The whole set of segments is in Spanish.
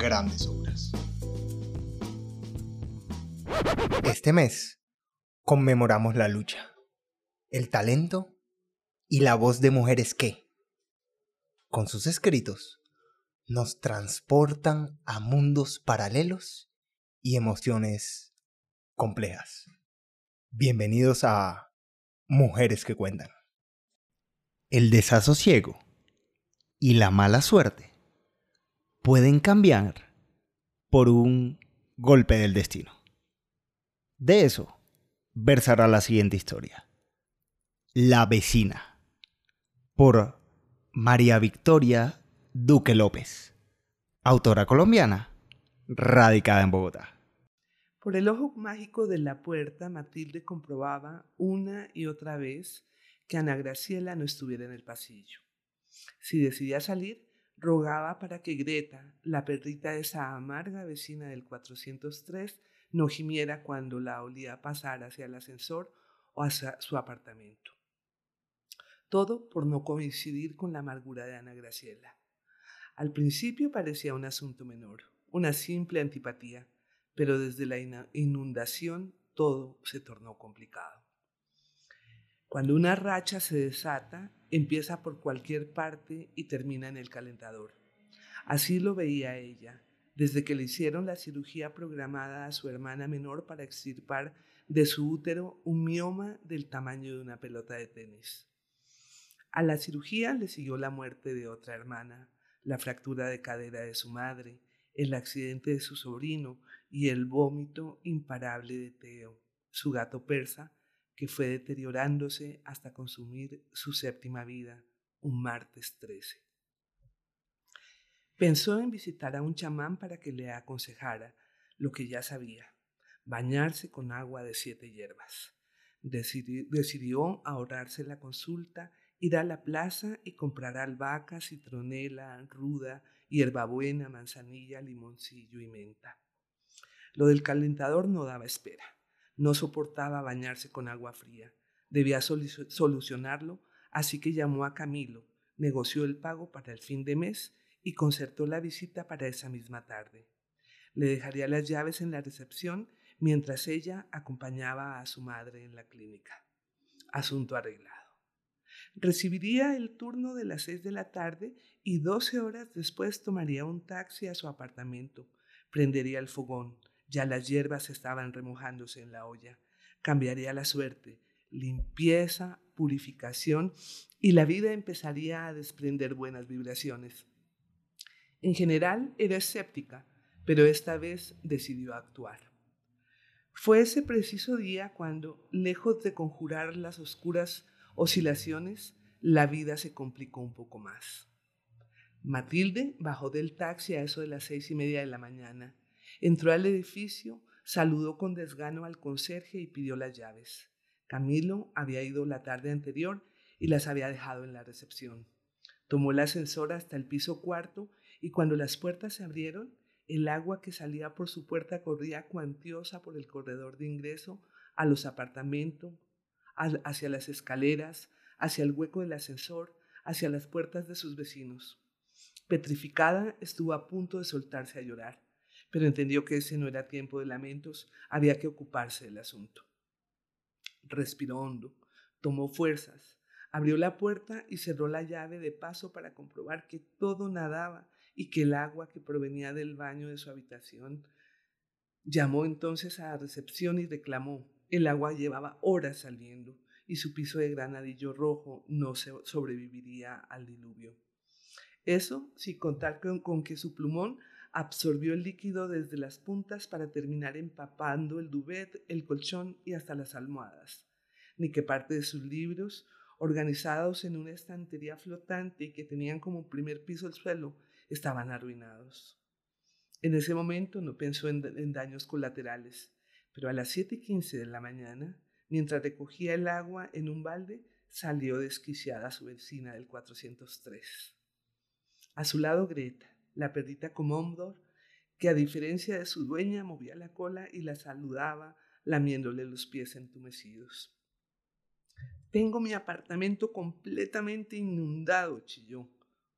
grandes obras. Este mes conmemoramos la lucha, el talento y la voz de mujeres que, con sus escritos, nos transportan a mundos paralelos y emociones complejas. Bienvenidos a Mujeres que Cuentan. El desasosiego y la mala suerte pueden cambiar por un golpe del destino. De eso versará la siguiente historia. La vecina. Por María Victoria Duque López. Autora colombiana, radicada en Bogotá. Por el ojo mágico de la puerta, Matilde comprobaba una y otra vez que Ana Graciela no estuviera en el pasillo. Si decidía salir, rogaba para que Greta, la perrita de esa amarga vecina del 403, no gimiera cuando la olía pasar hacia el ascensor o hacia su apartamento. Todo por no coincidir con la amargura de Ana Graciela. Al principio parecía un asunto menor, una simple antipatía, pero desde la inundación todo se tornó complicado. Cuando una racha se desata, empieza por cualquier parte y termina en el calentador. Así lo veía ella, desde que le hicieron la cirugía programada a su hermana menor para extirpar de su útero un mioma del tamaño de una pelota de tenis. A la cirugía le siguió la muerte de otra hermana, la fractura de cadera de su madre, el accidente de su sobrino y el vómito imparable de Teo, su gato persa, que fue deteriorándose hasta consumir su séptima vida un martes 13. Pensó en visitar a un chamán para que le aconsejara lo que ya sabía, bañarse con agua de siete hierbas. Decidió, decidió ahorrarse la consulta, ir a la plaza y comprar albahaca, citronela, ruda, hierbabuena, manzanilla, limoncillo y menta. Lo del calentador no daba espera. No soportaba bañarse con agua fría. Debía solucionarlo, así que llamó a Camilo, negoció el pago para el fin de mes y concertó la visita para esa misma tarde. Le dejaría las llaves en la recepción mientras ella acompañaba a su madre en la clínica. Asunto arreglado. Recibiría el turno de las seis de la tarde y doce horas después tomaría un taxi a su apartamento, prendería el fogón, ya las hierbas estaban remojándose en la olla. Cambiaría la suerte, limpieza, purificación y la vida empezaría a desprender buenas vibraciones. En general era escéptica, pero esta vez decidió actuar. Fue ese preciso día cuando, lejos de conjurar las oscuras oscilaciones, la vida se complicó un poco más. Matilde bajó del taxi a eso de las seis y media de la mañana Entró al edificio, saludó con desgano al conserje y pidió las llaves. Camilo había ido la tarde anterior y las había dejado en la recepción. Tomó el ascensor hasta el piso cuarto y cuando las puertas se abrieron, el agua que salía por su puerta corría cuantiosa por el corredor de ingreso a los apartamentos, hacia las escaleras, hacia el hueco del ascensor, hacia las puertas de sus vecinos. Petrificada, estuvo a punto de soltarse a llorar pero entendió que ese no era tiempo de lamentos, había que ocuparse del asunto. Respiró hondo, tomó fuerzas, abrió la puerta y cerró la llave de paso para comprobar que todo nadaba y que el agua que provenía del baño de su habitación. Llamó entonces a la recepción y reclamó. El agua llevaba horas saliendo y su piso de granadillo rojo no sobreviviría al diluvio. Eso sin contar con que su plumón absorbió el líquido desde las puntas para terminar empapando el duvet, el colchón y hasta las almohadas, ni que parte de sus libros, organizados en una estantería flotante y que tenían como primer piso el suelo, estaban arruinados. En ese momento no pensó en, daños colaterales, pero a las 7 y 15 de la mañana, mientras recogía el agua en un balde, salió desquiciada su vecina del 403. A su lado Greta, la perrita Comondor, que a diferencia de su dueña movía la cola y la saludaba lamiéndole los pies entumecidos. Tengo mi apartamento completamente inundado, chilló.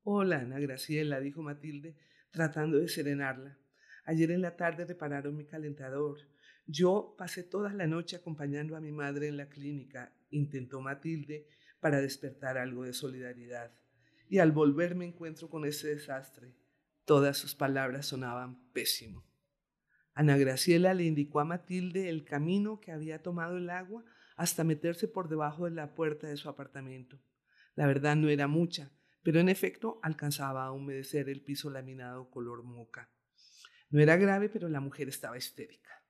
Hola, Ana Graciela, dijo Matilde, tratando de serenarla. Ayer en la tarde repararon mi calentador. Yo pasé toda la noche acompañando a mi madre en la clínica, intentó Matilde para despertar algo de solidaridad. Y al volver me encuentro con ese desastre. Todas sus palabras sonaban pésimo. Ana Graciela le indicó a Matilde el camino que había tomado el agua hasta meterse por debajo de la puerta de su apartamento. La verdad no era mucha, pero en efecto alcanzaba a humedecer el piso laminado color moca. No era grave, pero la mujer estaba histérica.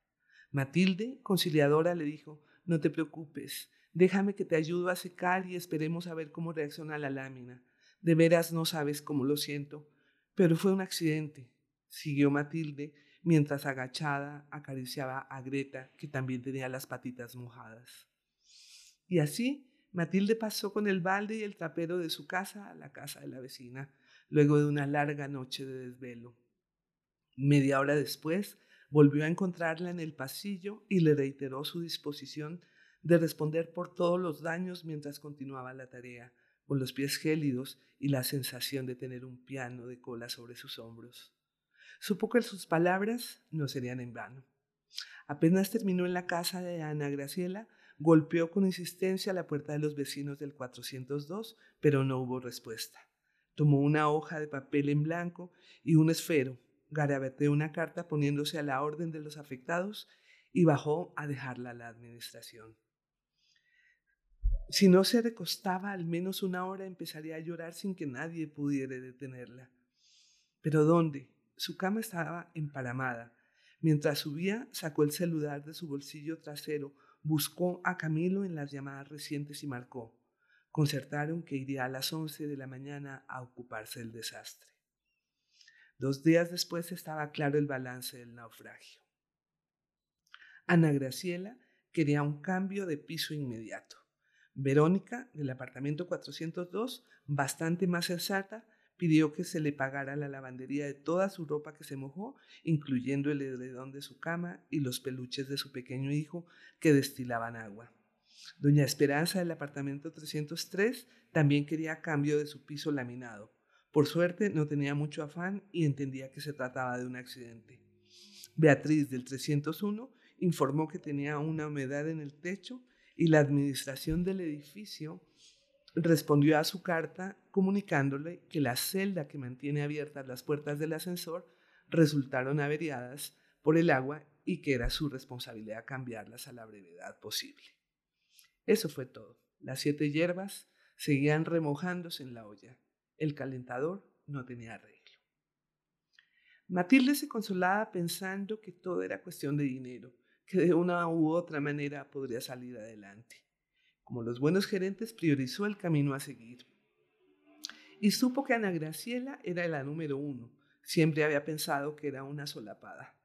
Matilde, conciliadora, le dijo, no te preocupes, déjame que te ayudo a secar y esperemos a ver cómo reacciona la lámina. De veras no sabes cómo lo siento, pero fue un accidente, siguió Matilde, mientras agachada acariciaba a Greta, que también tenía las patitas mojadas. Y así Matilde pasó con el balde y el trapero de su casa a la casa de la vecina, luego de una larga noche de desvelo. Media hora después, volvió a encontrarla en el pasillo y le reiteró su disposición de responder por todos los daños mientras continuaba la tarea, con los pies gélidos y la sensación de tener un piano de cola sobre sus hombros. Supo que sus palabras no serían en vano. Apenas terminó en la casa de Ana Graciela, golpeó con insistencia la puerta de los vecinos del 402, pero no hubo respuesta. Tomó una hoja de papel en blanco y un esfero, garabateó una carta poniéndose a la orden de los afectados y bajó a dejarla a la administración. Si no se recostaba al menos una hora, empezaría a llorar sin que nadie pudiera detenerla. ¿Pero dónde? Su cama estaba emparamada. Mientras subía, sacó el celular de su bolsillo trasero, buscó a Camilo en las llamadas recientes y marcó. Concertaron que iría a las 11 de la mañana a ocuparse del desastre. Dos días después estaba claro el balance del naufragio. Ana Graciela quería un cambio de piso inmediato. Verónica, del apartamento 402, bastante más sensata, pidió que se le pagara la lavandería de toda su ropa que se mojó, incluyendo el edredón de su cama y los peluches de su pequeño hijo que destilaban agua. Doña Esperanza del apartamento 303 también quería cambio de su piso laminado. Por suerte no tenía mucho afán y entendía que se trataba de un accidente. Beatriz del 301 informó que tenía una humedad en el techo y la administración del edificio respondió a su carta comunicándole que la celda que mantiene abiertas las puertas del ascensor resultaron averiadas por el agua y que era su responsabilidad cambiarlas a la brevedad posible. Eso fue todo. Las siete hierbas seguían remojándose en la olla. El calentador no tenía arreglo. Matilde se consolaba pensando que todo era cuestión de dinero, que de una u otra manera podría salir adelante. Como los buenos gerentes, priorizó el camino a seguir. Y supo que Ana Graciela era la número uno. Siempre había pensado que era una solapada.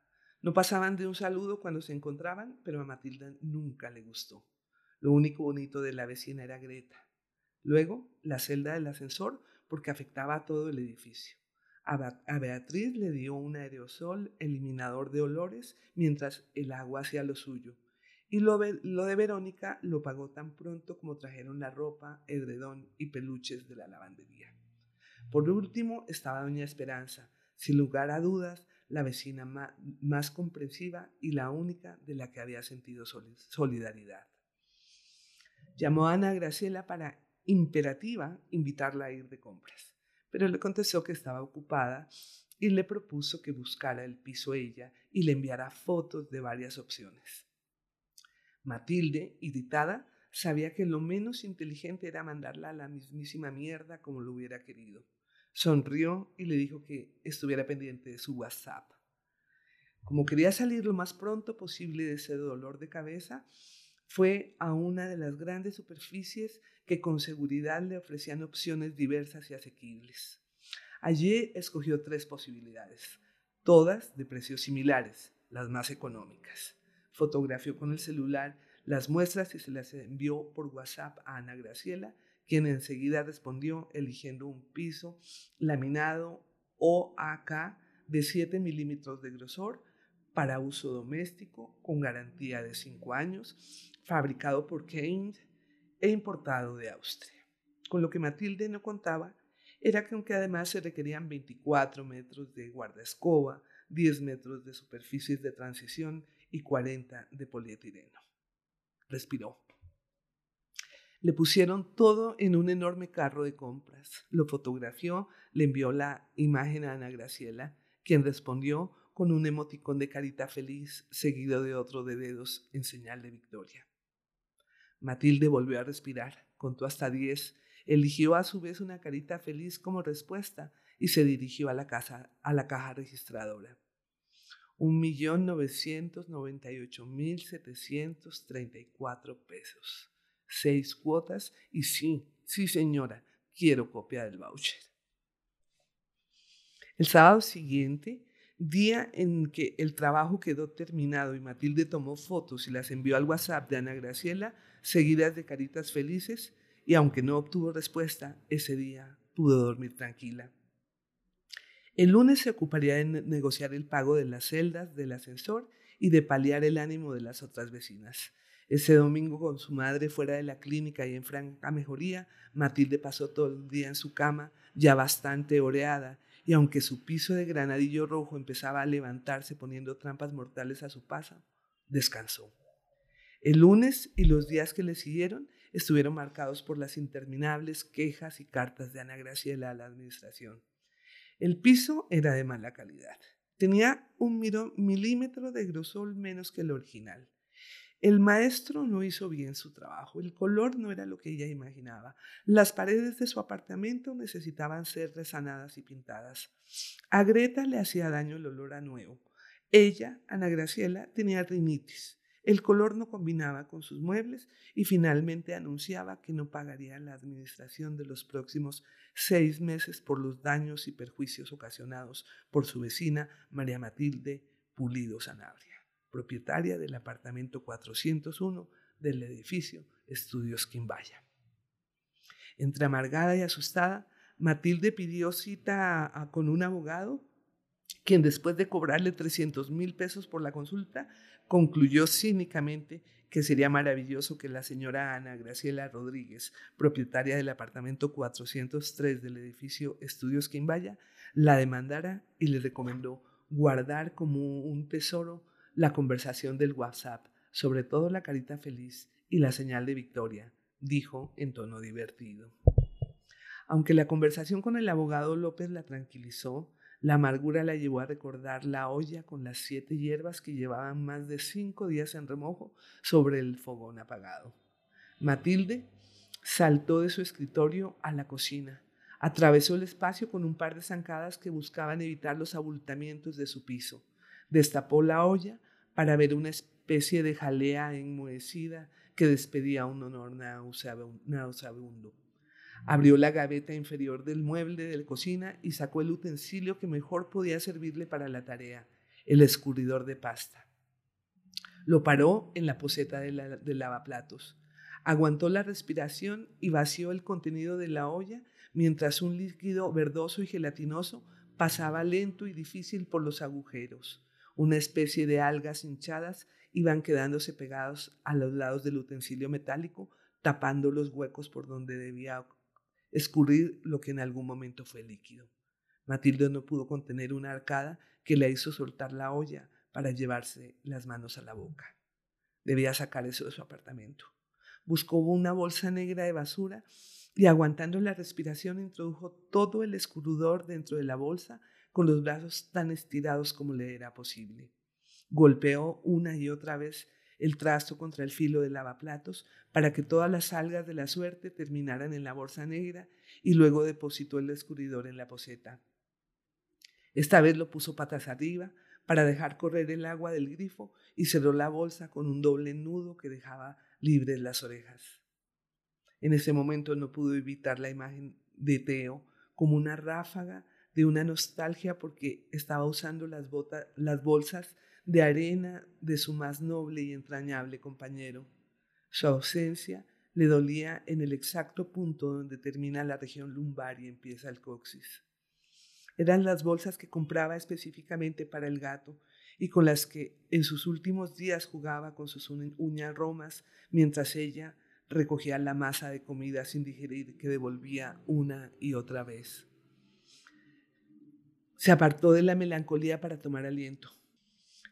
No pasaban de un saludo cuando se encontraban, pero a Matilda nunca le gustó. Lo único bonito de la vecina era Greta. Luego, la celda del ascensor, porque afectaba a todo el edificio. A Beatriz le dio un aerosol eliminador de olores mientras el agua hacía lo suyo. Y lo, de Verónica lo pagó tan pronto como trajeron la ropa, edredón y peluches de la lavandería. Por último estaba Doña Esperanza, sin lugar a dudas, la vecina más, comprensiva y la única de la que había sentido solidaridad. Llamó a Ana Graciela para imperativa invitarla a ir de compras, pero le contestó que estaba ocupada y le propuso que buscara el piso ella y le enviara fotos de varias opciones. Matilde, irritada, sabía que lo menos inteligente era mandarla a la mismísima mierda como lo hubiera querido. Sonrió y le dijo que estuviera pendiente de su WhatsApp. Como quería salir lo más pronto posible de ese dolor de cabeza, fue a una de las grandes superficies que con seguridad le ofrecían opciones diversas y asequibles. Allí escogió tres posibilidades todas de precios similares, las más económicas. Fotografió con el celular las muestras y se las envió por WhatsApp a Ana Graciela, quien enseguida respondió eligiendo un piso laminado OAK de 7 milímetros de grosor para uso doméstico con garantía de 5 años, fabricado por Keynes e importado de Austria. Con lo que Matilde no contaba era que aunque además se requerían 24 metros de guardaescoba, 10 metros de superficies de transición y 40 de polietileno. Respiró. Le pusieron todo en un enorme carro de compras. Lo fotografió, le envió la imagen a Ana Graciela, quien respondió con un emoticón de carita feliz seguido de otro de dedos en señal de victoria. Matilde volvió a respirar, contó hasta diez, eligió a su vez una carita feliz como respuesta y se dirigió a la, casa, a la caja registradora. Un millón novecientos noventa y ocho mil setecientos treinta y cuatro pesos. Seis cuotas y sí, sí señora, quiero copia del voucher. El sábado siguiente, día en que el trabajo quedó terminado y Matilde tomó fotos y las envió al WhatsApp de Ana Graciela, seguidas de caritas felices, y aunque no obtuvo respuesta, ese día pudo dormir tranquila. El lunes se ocuparía de negociar el pago de las celdas del ascensor y de paliar el ánimo de las otras vecinas. Ese domingo, con su madre fuera de la clínica y en franca mejoría, Matilde pasó todo el día en su cama, ya bastante oreada, y aunque su piso de granadillo rojo empezaba a levantarse poniendo trampas mortales a su paso, descansó. El lunes y los días que le siguieron estuvieron marcados por las interminables quejas y cartas de Ana Graciela a la administración. El piso era de mala calidad. Tenía un milímetro de grosor menos que el original. El maestro no hizo bien su trabajo, el color no era lo que ella imaginaba. Las paredes de su apartamento necesitaban ser resanadas y pintadas. A Greta le hacía daño el olor a nuevo. Ella, Ana Graciela, tenía rinitis. El color no combinaba con sus muebles y finalmente anunciaba que no pagaría la administración de los próximos seis meses por los daños y perjuicios ocasionados por su vecina María Matilde Pulido Sanabria propietaria del apartamento 401 del edificio Estudios Quimbaya. Entre amargada y asustada, Matilde pidió cita con un abogado, quien después de cobrarle 300 mil pesos por la consulta, concluyó cínicamente que sería maravilloso que la señora Ana Graciela Rodríguez, propietaria del apartamento 403 del edificio Estudios Quimbaya, la demandara y le recomendó guardar como un tesoro la conversación del WhatsApp, sobre todo la carita feliz y la señal de victoria, dijo en tono divertido. Aunque la conversación con el abogado López la tranquilizó, la amargura la llevó a recordar la olla con las siete hierbas que llevaban más de cinco días en remojo sobre el fogón apagado. Matilde saltó de su escritorio a la cocina, atravesó el espacio con un par de zancadas que buscaban evitar los abultamientos de su piso, destapó la olla para ver una especie de jalea enmohecida que despedía un honor nauseabundo. Abrió la gaveta inferior del mueble de la cocina y sacó el utensilio que mejor podía servirle para la tarea, el escurridor de pasta. Lo paró en la poseta del de lavaplatos. Aguantó la respiración y vació el contenido de la olla mientras un líquido verdoso y gelatinoso pasaba lento y difícil por los agujeros una especie de algas hinchadas iban quedándose pegados a los lados del utensilio metálico, tapando los huecos por donde debía escurrir lo que en algún momento fue líquido. Matilde no pudo contener una arcada que le hizo soltar la olla para llevarse las manos a la boca. Debía sacar eso de su apartamento. Buscó una bolsa negra de basura y aguantando la respiración introdujo todo el escurridor dentro de la bolsa con los brazos tan estirados como le era posible. Golpeó una y otra vez el trasto contra el filo del lavaplatos para que todas las algas de la suerte terminaran en la bolsa negra y luego depositó el escurridor en la poseta. Esta vez lo puso patas arriba para dejar correr el agua del grifo y cerró la bolsa con un doble nudo que dejaba libres las orejas. En ese momento no pudo evitar la imagen de Teo como una ráfaga de una nostalgia porque estaba usando las, las bolsas de arena de su más noble y entrañable compañero. Su ausencia le dolía en el exacto punto donde termina la región lumbar y empieza el coxis. Eran las bolsas que compraba específicamente para el gato y con las que en sus últimos días jugaba con sus uñas romas mientras ella recogía la masa de comida sin digerir que devolvía una y otra vez. Se apartó de la melancolía para tomar aliento.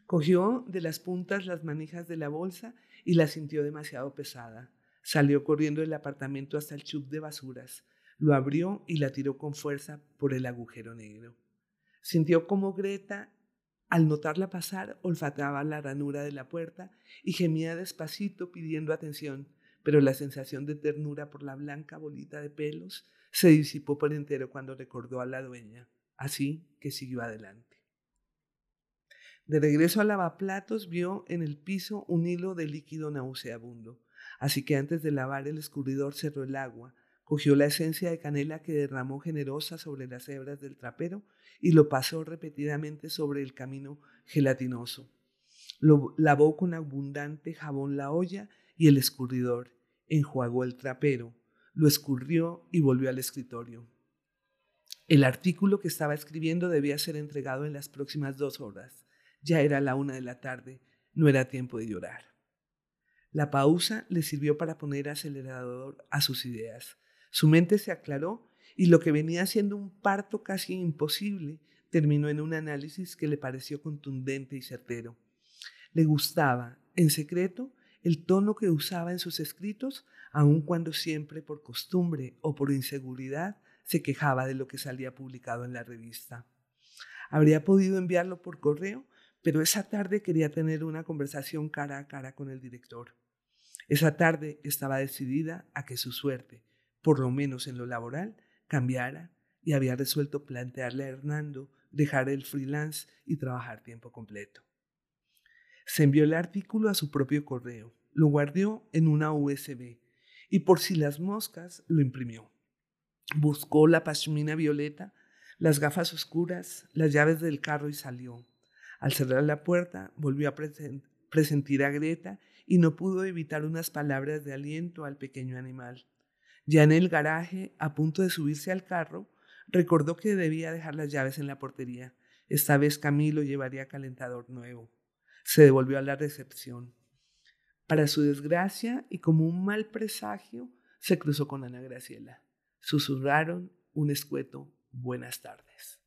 Cogió de las puntas las manijas de la bolsa y la sintió demasiado pesada. Salió corriendo del apartamento hasta el chub de basuras, lo abrió y la tiró con fuerza por el agujero negro. Sintió como Greta, al notarla pasar, olfateaba la ranura de la puerta y gemía despacito pidiendo atención, pero la sensación de ternura por la blanca bolita de pelos se disipó por entero cuando recordó a la dueña, así que siguió adelante. De regreso al lavaplatos vio en el piso un hilo de líquido nauseabundo, así que antes de lavar el escurridor cerró el agua, cogió la esencia de canela que derramó generosa sobre las hebras del trapero y lo pasó repetidamente sobre el camino gelatinoso. Lo lavó con abundante jabón la olla y el escurridor, enjuagó el trapero, lo escurrió y volvió al escritorio. El artículo que estaba escribiendo debía ser entregado en las próximas dos horas. Ya era la una de la tarde, no era tiempo de llorar. La pausa le sirvió para poner acelerador a sus ideas. Su mente se aclaró y lo que venía siendo un parto casi imposible terminó en un análisis que le pareció contundente y certero. Le gustaba, en secreto, el tono que usaba en sus escritos, aun cuando siempre por costumbre o por inseguridad se quejaba de lo que salía publicado en la revista. Habría podido enviarlo por correo, pero esa tarde quería tener una conversación cara a cara con el director. Esa tarde estaba decidida a que su suerte, por lo menos en lo laboral, cambiara y había resuelto plantearle a Hernando dejar el freelance y trabajar tiempo completo. Se envió el artículo a su propio correo, lo guardó en una USB y por si las moscas lo imprimió. Buscó la pashmina violeta, las gafas oscuras, las llaves del carro y salió. Al cerrar la puerta, volvió a presentir a Greta y no pudo evitar unas palabras de aliento al pequeño animal. Ya en el garaje, a punto de subirse al carro, recordó que debía dejar las llaves en la portería. Esta vez Camilo llevaría calentador nuevo se devolvió a la recepción. Para su desgracia y como un mal presagio, se cruzó con Ana Graciela. Susurraron un escueto buenas tardes.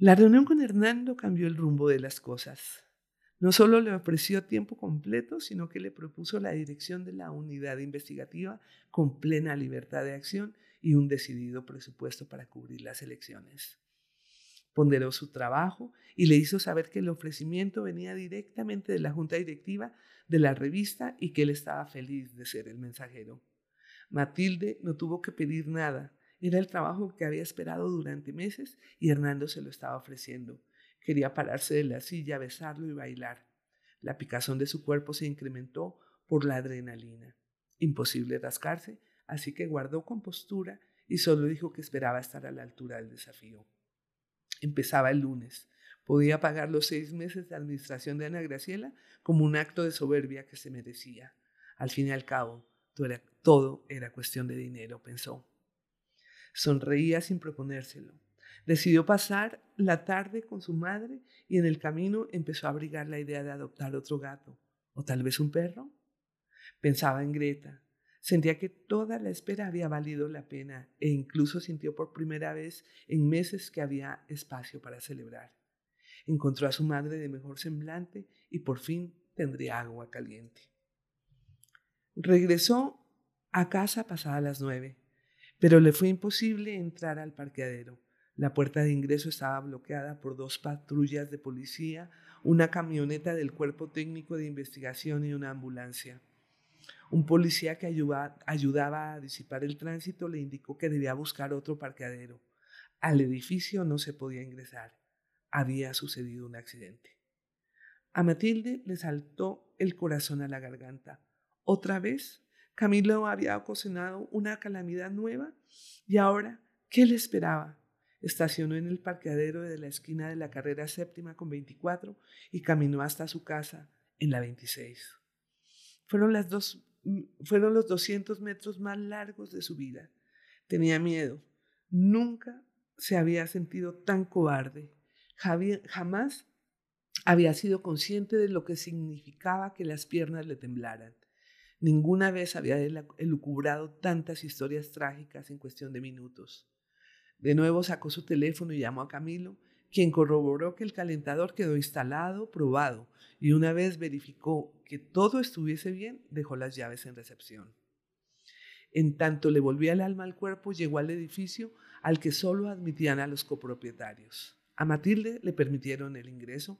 La reunión con Hernando cambió el rumbo de las cosas. No solo le ofreció tiempo completo, sino que le propuso la dirección de la unidad investigativa con plena libertad de acción y un decidido presupuesto para cubrir las elecciones ponderó su trabajo y le hizo saber que el ofrecimiento venía directamente de la junta directiva de la revista y que él estaba feliz de ser el mensajero. Matilde no tuvo que pedir nada. Era el trabajo que había esperado durante meses y Hernando se lo estaba ofreciendo. Quería pararse de la silla, besarlo y bailar. La picazón de su cuerpo se incrementó por la adrenalina. Imposible rascarse, así que guardó compostura y solo dijo que esperaba estar a la altura del desafío. Empezaba el lunes. Podía pagar los seis meses de administración de Ana Graciela como un acto de soberbia que se merecía. Al fin y al cabo, todo era, todo era cuestión de dinero, pensó. Sonreía sin proponérselo. Decidió pasar la tarde con su madre y en el camino empezó a abrigar la idea de adoptar otro gato, o tal vez un perro. Pensaba en Greta, Sentía que toda la espera había valido la pena e incluso sintió por primera vez en meses que había espacio para celebrar. Encontró a su madre de mejor semblante y por fin tendría agua caliente. Regresó a casa pasada las nueve, pero le fue imposible entrar al parqueadero. La puerta de ingreso estaba bloqueada por dos patrullas de policía, una camioneta del Cuerpo Técnico de Investigación y una ambulancia. Un policía que ayudaba a disipar el tránsito le indicó que debía buscar otro parqueadero. Al edificio no se podía ingresar. Había sucedido un accidente. A Matilde le saltó el corazón a la garganta. Otra vez, Camilo había ocasionado una calamidad nueva y ahora, ¿qué le esperaba? Estacionó en el parqueadero de la esquina de la carrera séptima con 24 y caminó hasta su casa en la 26. Fueron, dos, mm, los 200 metros más largos de su vida. Tenía miedo. Nunca se había sentido tan cobarde. jamás había sido consciente de lo que significaba que las piernas le temblaran. Ninguna vez había elucubrado tantas historias trágicas en cuestión de minutos. De nuevo sacó su teléfono y llamó a Camilo, quien corroboró que el calentador quedó instalado, probado, y una vez verificó que todo estuviese bien, dejó las llaves en recepción. En tanto le volvía el alma al cuerpo, llegó al edificio al que solo admitían a los copropietarios. A Matilde le permitieron el ingreso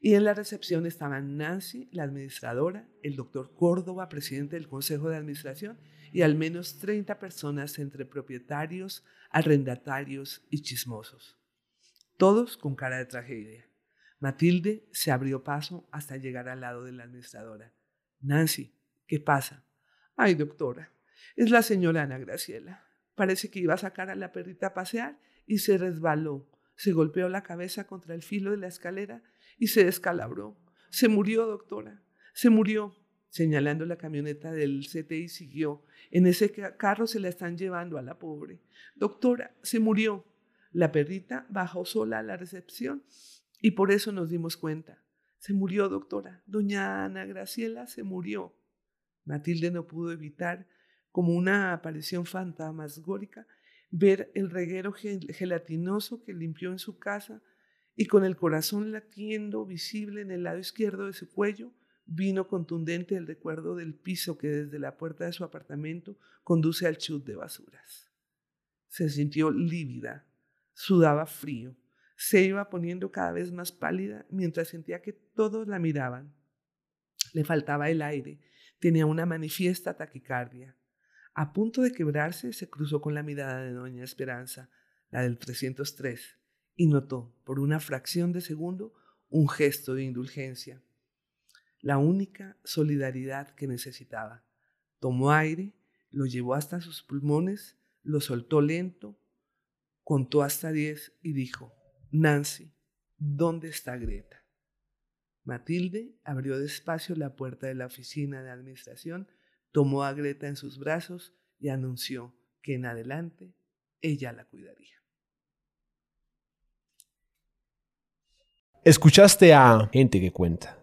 y en la recepción estaban Nancy, la administradora, el doctor Córdoba, presidente del Consejo de Administración, y al menos 30 personas entre propietarios, arrendatarios y chismosos. Todos con cara de tragedia. Matilde se abrió paso hasta llegar al lado de la administradora. Nancy, ¿qué pasa? Ay, doctora, es la señora Ana Graciela. Parece que iba a sacar a la perrita a pasear y se resbaló. Se golpeó la cabeza contra el filo de la escalera y se descalabró. Se murió, doctora. Se murió. Señalando la camioneta del CTI siguió. En ese carro se la están llevando a la pobre. Doctora, se murió. La perrita bajó sola a la recepción y por eso nos dimos cuenta. Se murió, doctora. Doña Ana Graciela se murió. Matilde no pudo evitar, como una aparición fantasmagórica, ver el reguero gelatinoso que limpió en su casa y con el corazón latiendo visible en el lado izquierdo de su cuello, vino contundente el recuerdo del piso que desde la puerta de su apartamento conduce al chut de basuras. Se sintió lívida, sudaba frío, se iba poniendo cada vez más pálida mientras sentía que todos la miraban. Le faltaba el aire, tenía una manifiesta taquicardia. A punto de quebrarse, se cruzó con la mirada de Doña Esperanza, la del 303, y notó por una fracción de segundo un gesto de indulgencia, la única solidaridad que necesitaba. Tomó aire, lo llevó hasta sus pulmones, lo soltó lento, contó hasta diez y dijo, Nancy, ¿dónde está Greta? Matilde abrió despacio la puerta de la oficina de administración, tomó a Greta en sus brazos y anunció que en adelante ella la cuidaría. Escuchaste a Gente que Cuenta.